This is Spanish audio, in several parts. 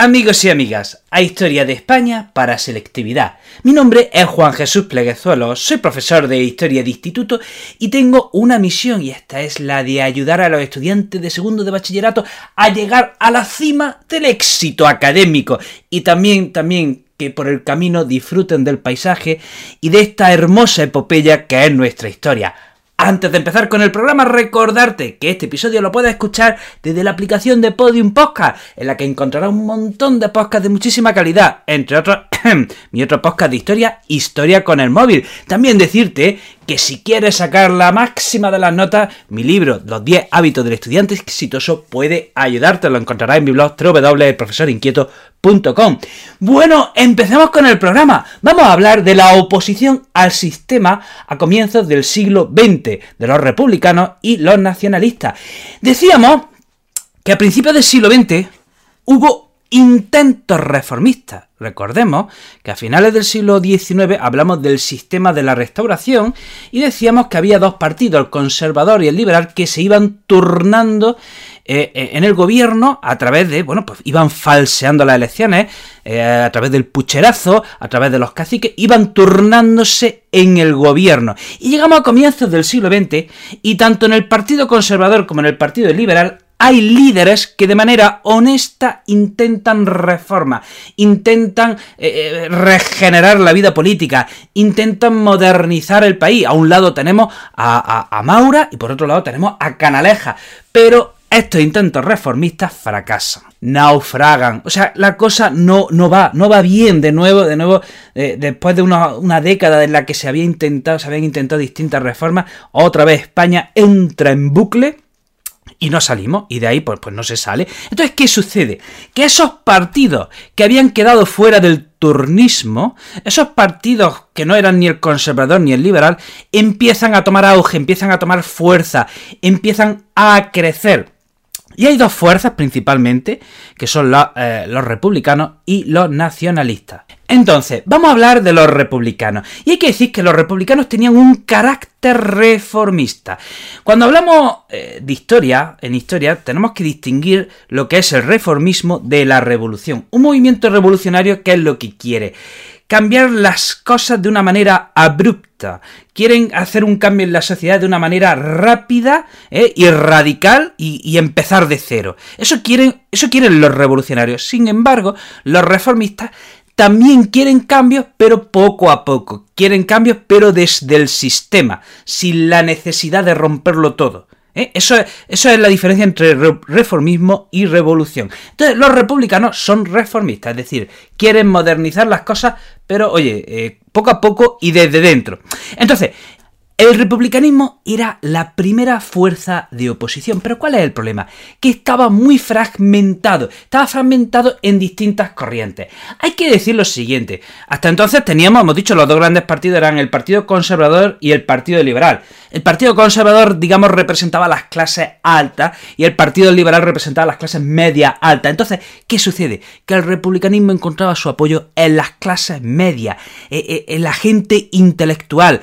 amigos y amigas, a Historia de España para Selectividad. Mi nombre es Juan Jesús Pleguezuelos, soy profesor de Historia de Instituto y tengo una misión y esta es la de ayudar a los estudiantes de segundo de bachillerato a llegar a la cima del éxito académico y también, también que por el camino disfruten del paisaje y de esta hermosa epopeya que es nuestra historia. Antes de empezar con el programa, recordarte que este episodio lo puedes escuchar desde la aplicación de Podium Podcast, en la que encontrarás un montón de podcasts de muchísima calidad, entre otros mi otro podcast de historia, Historia con el móvil. También decirte que si quieres sacar la máxima de las notas, mi libro, Los 10 hábitos del estudiante exitoso, puede ayudarte. Lo encontrarás en mi blog www.profesorinquieto.com. Bueno, empecemos con el programa. Vamos a hablar de la oposición al sistema a comienzos del siglo XX, de los republicanos y los nacionalistas. Decíamos que a principios del siglo XX hubo intentos reformistas. Recordemos que a finales del siglo XIX hablamos del sistema de la restauración y decíamos que había dos partidos, el conservador y el liberal, que se iban turnando eh, eh, en el gobierno a través de, bueno, pues iban falseando las elecciones, eh, a través del pucherazo, a través de los caciques, iban turnándose en el gobierno. Y llegamos a comienzos del siglo XX y tanto en el Partido Conservador como en el Partido Liberal hay líderes que de manera honesta intentan reforma, intentan eh, eh, regenerar la vida política, intentan modernizar el país. A un lado tenemos a, Maura y por otro lado tenemos a Canaleja. Pero estos intentos reformistas fracasan, naufragan. O sea, la cosa no, no va, no va bien de nuevo, de nuevo, eh, después de una, una, década en la que se había intentado, se habían intentado distintas reformas, otra vez España entra en bucle y no salimos, y de ahí pues, pues no se sale. Entonces, ¿qué sucede? Que esos partidos que habían quedado fuera del turnismo, esos partidos que no eran ni el conservador ni el liberal, empiezan a tomar auge, empiezan a tomar fuerza, empiezan a crecer. Y hay dos fuerzas principalmente, que son eh, los republicanos y los nacionalistas. Entonces, vamos a hablar de los republicanos. Y hay que decir que los republicanos tenían un carácter reformista. Cuando hablamos eh, de historia, en historia, tenemos que distinguir lo que es el reformismo de la revolución. Un movimiento revolucionario que es lo que quiere cambiar las cosas de una manera abrupta. Quieren hacer un cambio en la sociedad de una manera rápida eh, y radical y, y, empezar de cero. Eso quieren, eso quieren los revolucionarios. Sin embargo, los reformistas también quieren cambios, pero poco a poco. Quieren cambios, pero desde el sistema, sin la necesidad de romperlo todo. ¿eh? Eso, es, eso, es, la diferencia entre reformismo y revolución. Entonces, los republicanos son reformistas, es decir, quieren modernizar las cosas, pero oye, eh, poco a poco y desde dentro. Entonces, el republicanismo era la primera fuerza de oposición, pero ¿cuál es el problema? Que estaba muy fragmentado, estaba fragmentado en distintas corrientes. Hay que decir lo siguiente, hasta entonces teníamos, hemos dicho, los dos grandes partidos eran el Partido Conservador y el Partido Liberal. El Partido Conservador, digamos, representaba las clases altas y el Partido Liberal representaba las clases media altas. Entonces, ¿qué sucede? Que el republicanismo encontraba su apoyo en las clases medias, eh, eh, en la gente intelectual.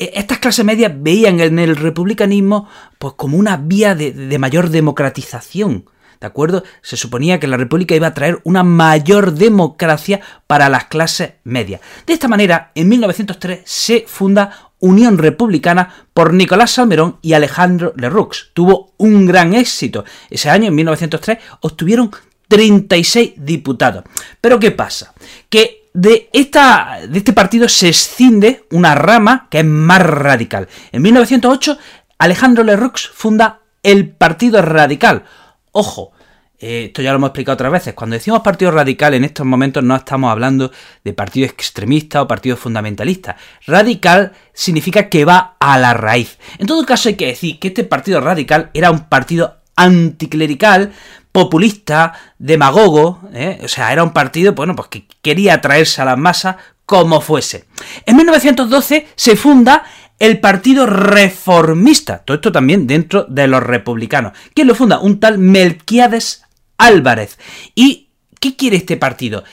E, estas clases medias veían en el republicanismo pues, como una vía de, mayor democratización. ¿De acuerdo? Se suponía que la República iba a traer una mayor democracia para las clases medias. De esta manera, en 1903 se funda Unión Republicana por Nicolás Salmerón y Alejandro Lerroux. Tuvo un gran éxito. Ese año, en 1903, obtuvieron 36 diputados. Pero ¿qué pasa? Que de, esta, de este partido se escinde una rama que es más radical. En 1908, Alejandro Lerroux funda el Partido Radical. Ojo, eh, esto ya lo hemos explicado otras veces. Cuando decimos partido radical, en estos momentos no estamos hablando de partido extremista o partido fundamentalista. Radical significa que va a la raíz. En todo caso, hay que decir que este partido radical era un partido anticlerical, populista, demagogo, ¿eh? o sea, era un partido, bueno, pues que quería atraerse a las masas como fuese. En 1912 se funda el Partido Reformista, todo esto también dentro de los republicanos. ¿Quién lo funda? Un tal Melquiades Álvarez. ¿Y qué quiere este partido?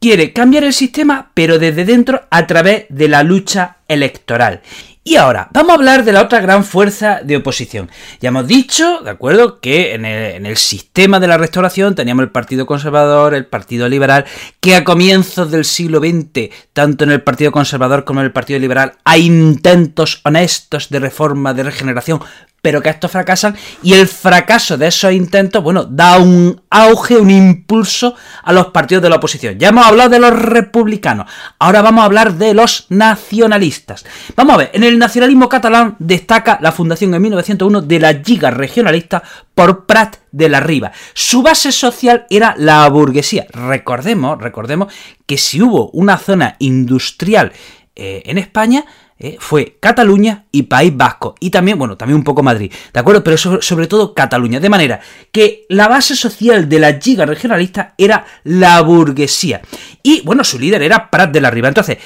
Quiere cambiar el sistema, pero desde dentro a través de la lucha electoral. Y ahora, vamos a hablar de la otra gran fuerza de oposición. Ya hemos dicho, ¿de acuerdo?, que en el, sistema de la restauración teníamos el Partido Conservador, el Partido Liberal, que a comienzos del siglo XX, tanto en el Partido Conservador como en el Partido Liberal, hay intentos honestos de reforma, de regeneración, pero que estos fracasan y el fracaso de esos intentos, bueno, da un auge, un impulso a los partidos de la oposición. Ya hemos hablado de los republicanos, ahora vamos a hablar de los nacionalistas. Vamos a ver, en el nacionalismo catalán destaca la fundación en 1901 de la Liga Regionalista por Prat de la Riba. Su base social era la burguesía. Recordemos, recordemos que si hubo una zona industrial eh, en España, eh, fue Cataluña y País Vasco. Y también, bueno, también un poco Madrid, ¿de acuerdo? Pero sobre, todo Cataluña. De manera que la base social de la giga regionalista era la burguesía. Y, bueno, su líder era Prat de la Riba. Entonces,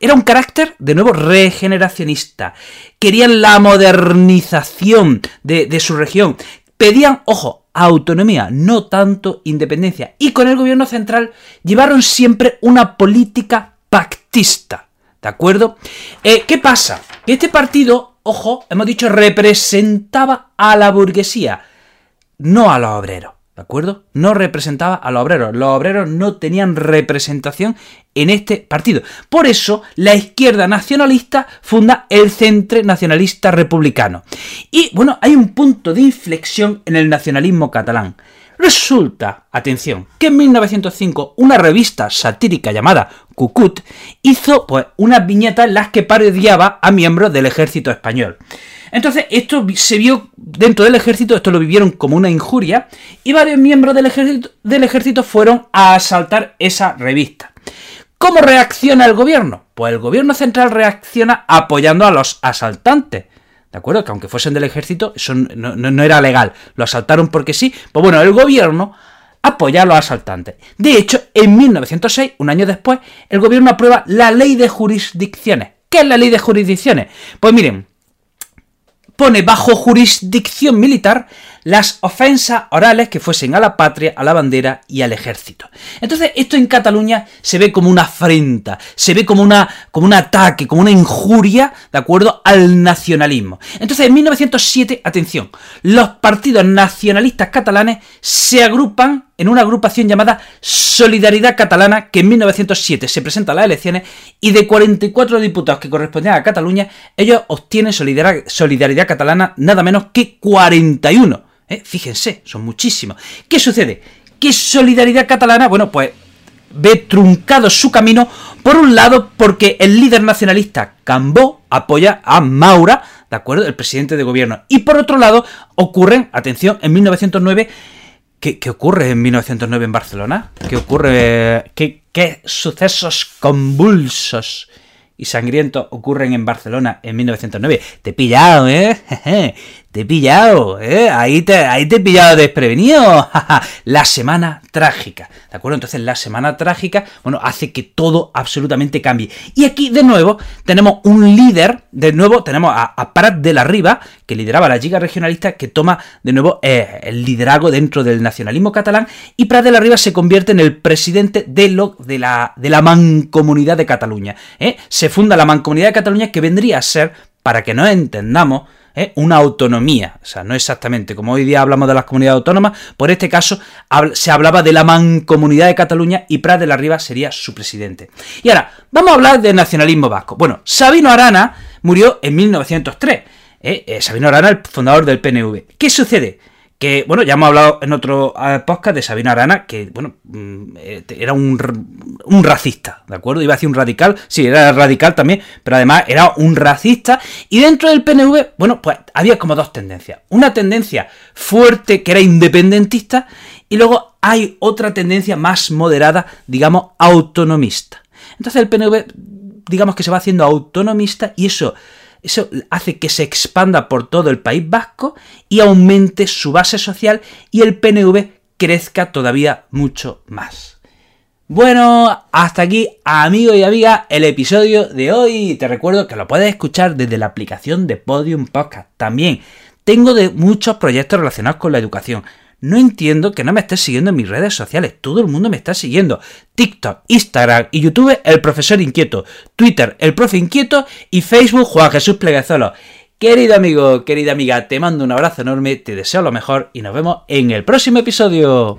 era un carácter, de nuevo, regeneracionista. Querían la modernización de, de su región. Pedían, ojo, autonomía, no tanto independencia. Y con el gobierno central llevaron siempre una política pactista. ¿De acuerdo? Eh, ¿Qué pasa? Que este partido, ojo, hemos dicho, representaba a la burguesía, no a los obreros. ¿De acuerdo? No representaba a los obreros. Los obreros no tenían representación en este partido. Por eso, la izquierda nacionalista funda el Centre Nacionalista Republicano. Y bueno, hay un punto de inflexión en el nacionalismo catalán. Resulta, atención, que en 1905 una revista satírica llamada Cucut hizo pues unas viñetas en las que parodiaba a miembros del ejército español. Entonces, esto se vio dentro del ejército, esto lo vivieron como una injuria, y varios miembros del ejército, del ejército fueron a asaltar esa revista. ¿Cómo reacciona el gobierno? Pues el gobierno central reacciona apoyando a los asaltantes. ¿De acuerdo? Que aunque fuesen del ejército, eso no, era legal. Lo asaltaron porque sí. Pues bueno, el gobierno apoya a los asaltantes. De hecho, en 1906, un año después, el gobierno aprueba la ley de jurisdicciones. ¿Qué es la ley de jurisdicciones? Pues miren, pone bajo jurisdicción militar las ofensas orales que fuesen a la patria, a la bandera y al ejército. Entonces, esto en Cataluña se ve como una afrenta, se ve como, una, como un ataque, como una injuria, ¿de acuerdo?, al nacionalismo. Entonces, en 1907, atención, los partidos nacionalistas catalanes se agrupan en una agrupación llamada Solidaridad Catalana, que en 1907 se presenta a las elecciones y de 44 diputados que correspondían a Cataluña, ellos obtienen Solidaridad, Catalana nada menos que 41. ¿Eh? Fíjense, son muchísimos. ¿Qué sucede? Que Solidaridad Catalana, bueno, pues ve truncado su camino, por un lado, porque el líder nacionalista Cambó apoya a Maura, ¿de acuerdo? El presidente de gobierno. Y por otro lado, ocurren, atención, en 1909 ¿Qué, ocurre en 1909 en Barcelona? ¿Qué ocurre? ¿Qué, qué sucesos convulsos y sangrientos ocurren en Barcelona en 1909? Te he pillado, ¿eh? Te he pillado, ¿eh? Ahí te, ahí te he pillado desprevenido. la semana trágica, ¿de acuerdo? Entonces la semana trágica, bueno, hace que todo absolutamente cambie. Y aquí, de nuevo, tenemos un líder, de nuevo tenemos a, Prat de la Riva, que lideraba la Liga Regionalista, que toma, de nuevo, eh, el liderazgo dentro del nacionalismo catalán, y Prat de la Riva se convierte en el presidente de, la, de la Mancomunidad de Cataluña. ¿eh? Se funda la Mancomunidad de Cataluña, que vendría a ser, para que nos entendamos, ¿eh? una autonomía. O sea, no exactamente como hoy día hablamos de las comunidades autónomas, por este caso se hablaba de la mancomunidad de Cataluña y Prat de la Riva sería su presidente. Y ahora, vamos a hablar del nacionalismo vasco. Bueno, Sabino Arana murió en 1903. ¿eh? Eh, Sabino Arana, el fundador del PNV. ¿Qué sucede? Que, bueno, ya hemos hablado en otro eh, podcast de Sabino Arana, que, bueno, mm, eh, era un, racista, ¿de acuerdo? Iba a un radical, sí, era radical también, pero además era un racista. Y dentro del PNV, bueno, pues había como dos tendencias. Una tendencia fuerte que era independentista y luego hay otra tendencia más moderada, digamos, autonomista. Entonces el PNV, digamos que se va haciendo autonomista y eso eso hace que se expanda por todo el País Vasco y aumente su base social y el PNV crezca todavía mucho más. Bueno, hasta aquí, amigos y amigas, el episodio de hoy. Te recuerdo que lo puedes escuchar desde la aplicación de Podium Podcast. También tengo de muchos proyectos relacionados con la educación. No entiendo que no me estés siguiendo en mis redes sociales. Todo el mundo me está siguiendo. TikTok, Instagram y YouTube, el profesor inquieto. Twitter, el profe inquieto. Y Facebook, Juan Jesús Pleguezolo. Querido amigo, querida amiga, te mando un abrazo enorme, te deseo lo mejor y nos vemos en el próximo episodio.